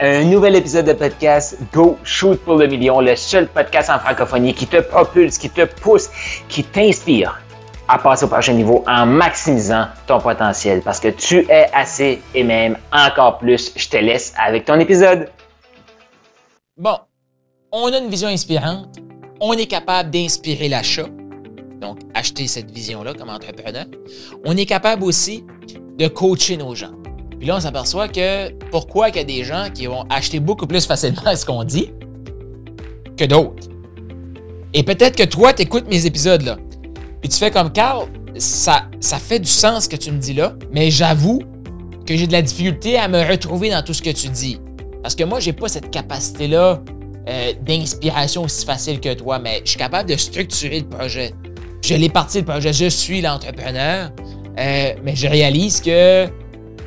un nouvel épisode de podcast Go Shoot pour le million, le seul podcast en francophonie qui te propulse, qui te pousse, qui t'inspire à passer au prochain niveau en maximisant ton potentiel parce que tu es assez et même encore plus. Je te laisse avec ton épisode. Bon, on a une vision inspirante, on est capable d'inspirer l'achat, donc acheter cette vision-là comme entrepreneur. On est capable aussi de coacher nos gens. Puis là, on s'aperçoit que pourquoi il y a des gens qui vont acheter beaucoup plus facilement ce qu'on dit que d'autres. Et peut-être que toi, tu écoutes mes épisodes là. Puis tu fais comme Carl, ça, ça fait du sens ce que tu me dis là, mais j'avoue que j'ai de la difficulté à me retrouver dans tout ce que tu dis. Parce que moi, j'ai pas cette capacité-là euh, d'inspiration aussi facile que toi, mais je suis capable de structurer le projet. Je l'ai parti le projet, je suis l'entrepreneur, euh, mais je réalise que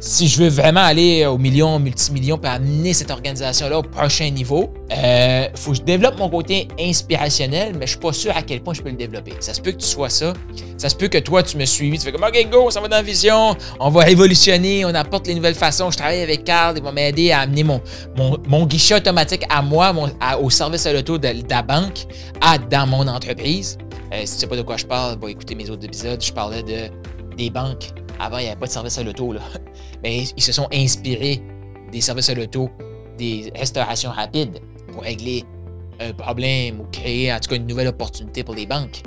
si je veux vraiment aller au million, multimillion, pour amener cette organisation-là au prochain niveau, il euh, faut que je développe mon côté inspirationnel, mais je suis pas sûr à quel point je peux le développer. Ça se peut que tu sois ça. Ça se peut que toi, tu me suivis, tu fais comme OK, go, ça va dans la vision, on va révolutionner, on apporte les nouvelles façons. Je travaille avec Carl, il va m'aider à amener mon, mon, guichet automatique à moi, au service à l'auto de, la banque, à dans mon entreprise. Euh, si tu sais pas de quoi je parle, va écouter mes autres épisodes. Je parlais de, des banques avant, il n'y avait pas de service à l'auto. Mais ils se sont inspirés des services à l'auto, des restaurations rapides pour régler un problème ou créer en tout cas une nouvelle opportunité pour les banques.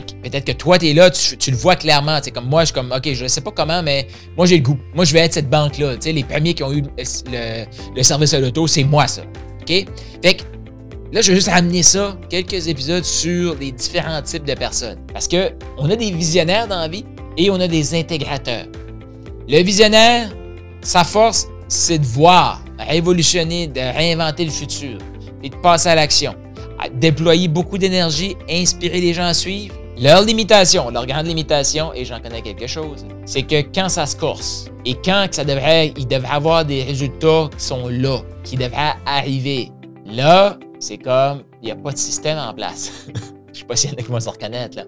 Peut-être que toi, tu es là, tu, le vois clairement. Comme moi, je suis comme, OK, je ne sais pas comment, mais moi, j'ai le goût. Moi, je vais être cette banque-là. Les premiers qui ont eu le, service à l'auto, c'est moi, ça. OK? Fait que là, je vais juste ramener ça, quelques épisodes sur les différents types de personnes. Parce qu'on a des visionnaires dans la vie, et on a des intégrateurs. Le visionnaire, sa force, c'est de voir, révolutionner, de réinventer le futur et de passer à l'action. Déployer beaucoup d'énergie, inspirer les gens à suivre. Leur limitation, leur grande limitation, et j'en connais quelque chose, c'est que quand ça se corse et quand ça devrait, il devrait avoir des résultats qui sont là, qui devraient arriver, là, c'est comme, il n'y a pas de système en place. Je sais pas s'il y en a qui vont se reconnaître, là.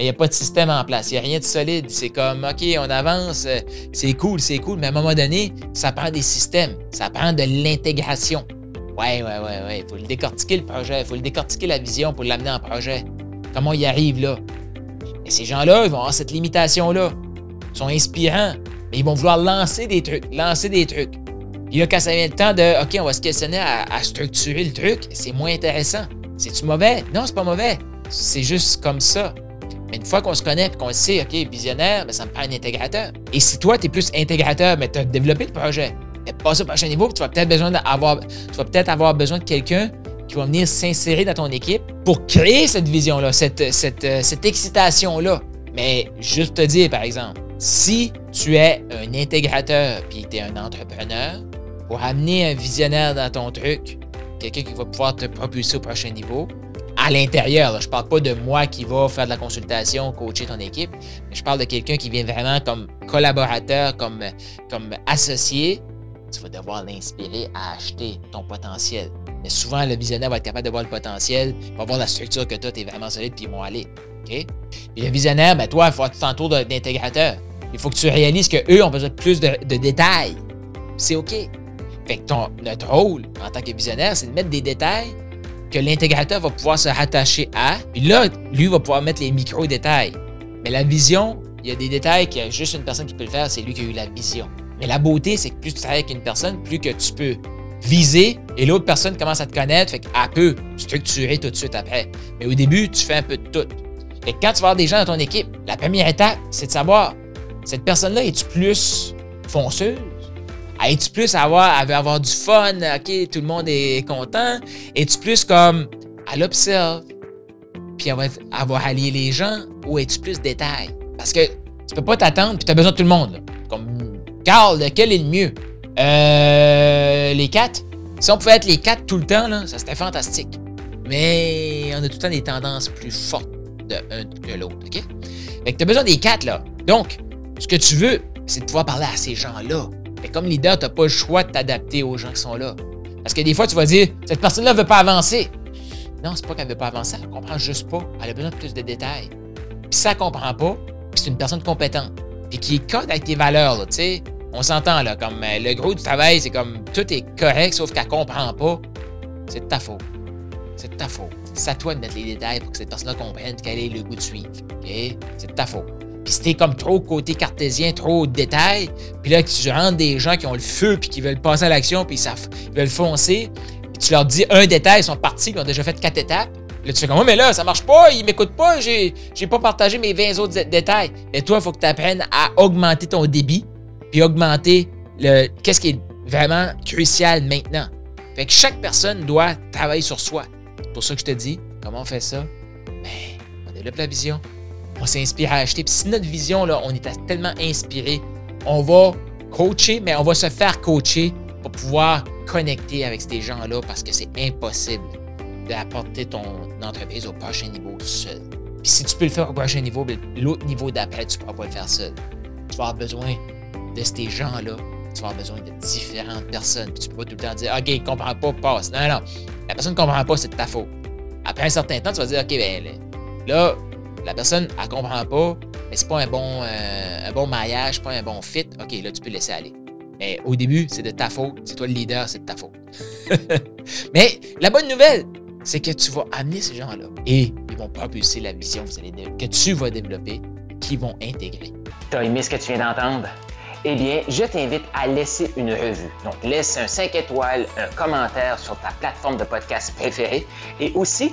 Il n'y a pas de système en place. Il n'y a rien de solide. C'est comme, OK, on avance, c'est cool, c'est cool, mais à un moment donné, ça prend des systèmes. Ça prend de l'intégration. Ouais, ouais, ouais, ouais. Il faut le décortiquer, le projet. Il faut le décortiquer, la vision, pour l'amener en projet. Comment y arrive, là? Et ces gens-là, ils vont avoir cette limitation-là. Ils sont inspirants, mais ils vont vouloir lancer des trucs, lancer des trucs. Puis là, quand ça vient le temps de, OK, on va se questionner à, à structurer le truc, c'est moins intéressant. C'est-tu mauvais? Non, c'est pas mauvais. C'est juste comme ça. Mais une fois qu'on se connaît et qu'on sait, OK, visionnaire, ben, ça me prend un intégrateur. Et si toi, tu es plus intégrateur, mais tu as développé le projet, et passé au prochain niveau, tu vas peut-être tu vas peut-être avoir besoin de quelqu'un qui va venir s'insérer dans ton équipe pour créer cette vision-là, cette, cette, euh, cette excitation-là. Mais juste te dire, par exemple, si tu es un intégrateur puis tu es un entrepreneur, pour amener un visionnaire dans ton truc, quelqu'un qui va pouvoir te propulser au prochain niveau, à l'intérieur. Je parle pas de moi qui va faire de la consultation, coacher ton équipe, mais je parle de quelqu'un qui vient vraiment comme collaborateur, comme, comme associé. Tu vas devoir l'inspirer à acheter ton potentiel. Mais souvent, le visionnaire va être capable de voir le potentiel, va voir la structure que tu as, tu es vraiment solide, puis ils vont aller. OK? Et le visionnaire, ben toi, il faut que tu t'entoures d'intégrateurs. Il faut que tu réalises qu'eux ont besoin de plus de, détails. C'est OK. Fait que notre rôle en tant que visionnaire, c'est de mettre des détails que l'intégrateur va pouvoir se rattacher à. Puis là, lui va pouvoir mettre les micro-détails. Mais la vision, il y a des détails qu'il y a juste une personne qui peut le faire, c'est lui qui a eu la vision. Mais la beauté, c'est que plus tu travailles avec une personne, plus que tu peux viser et l'autre personne commence à te connaître, fait qu'elle peut structurer tout de suite après. Mais au début, tu fais un peu de tout. Et quand tu vas avoir des gens dans ton équipe, la première étape, c'est de savoir, cette personne-là, est-tu plus fonceuse? Es-tu plus avoir, elle veut avoir du fun, OK, tout le monde est content? Es-tu plus comme, elle observe, puis elle va, avoir allié les gens, ou es-tu plus détail? Parce que tu peux pas t'attendre, puis tu as besoin de tout le monde. Comme, Carl, lequel est le mieux? Euh, les quatre? Si on pouvait être les quatre tout le temps, là, ça serait fantastique. Mais on a tout le temps des tendances plus fortes de un que l'autre, OK? Fait que tu as besoin des quatre, là. Donc, ce que tu veux, c'est de pouvoir parler à ces gens-là. Mais comme leader, tu n'as pas le choix de t'adapter aux gens qui sont là. Parce que des fois, tu vas dire, cette personne-là ne veut pas avancer. Non, c'est pas qu'elle ne veut pas avancer, elle ne comprend juste pas. Elle a besoin de plus de détails. Puis ça, ne comprend pas, c'est une personne compétente. Puis qui est code avec tes valeurs, tu sais. On s'entend là, comme euh, le gros du travail, c'est comme tout est correct, sauf qu'elle comprend pas. C'est de ta faute. C'est de ta faute. C'est à toi de mettre les détails pour que cette personne-là comprenne quel est le goût de suivre. OK? C'est de ta faute. Puis si t'es comme trop côté cartésien, trop de détails, puis là, tu rentres des gens qui ont le feu, puis qui veulent passer à l'action, puis ils, veulent foncer, puis tu leur dis un détail, ils sont partis, ils ont déjà fait quatre étapes. Là, tu fais comme, oh, mais là, ça marche pas, ils m'écoutent pas, j'ai, j'ai pas partagé mes 20 autres détails. Mais toi, il faut que tu apprennes à augmenter ton débit, puis augmenter le, qu'est-ce qui est vraiment crucial maintenant. Fait que chaque personne doit travailler sur soi. C'est pour ça que je te dis, comment on fait ça? Ben, on développe la vision, on s'inspire à acheter. Puis si notre vision, là, on est tellement inspiré, on va coacher, mais on va se faire coacher pour pouvoir connecter avec ces gens-là parce que c'est impossible d'apporter ton entreprise au prochain niveau seul. Puis si tu peux le faire au prochain niveau, l'autre niveau d'après, tu ne pourras pas le faire seul. Tu vas avoir besoin de ces gens-là. Tu vas avoir besoin de différentes personnes. Puis tu peux pas tout le temps dire OK, il ne comprend pas, passe. Non, non. La personne ne comprend pas, c'est de ta faute. Après un certain temps, tu vas dire OK, ben là, la personne, elle comprend pas, mais c'est pas un bon, euh, un bon pas un bon fit. OK, là, tu peux laisser aller. Mais au début, c'est de ta faute. C'est toi le leader, c'est de ta faute. mais la bonne nouvelle, c'est que tu vas amener ces gens-là et ils vont propulser la vision que tu vas développer, qu'ils vont intégrer. Tu as aimé ce que tu viens d'entendre? Eh bien, je t'invite à laisser une revue. Donc, laisse un 5 étoiles, un commentaire sur ta plateforme de podcast préférée et aussi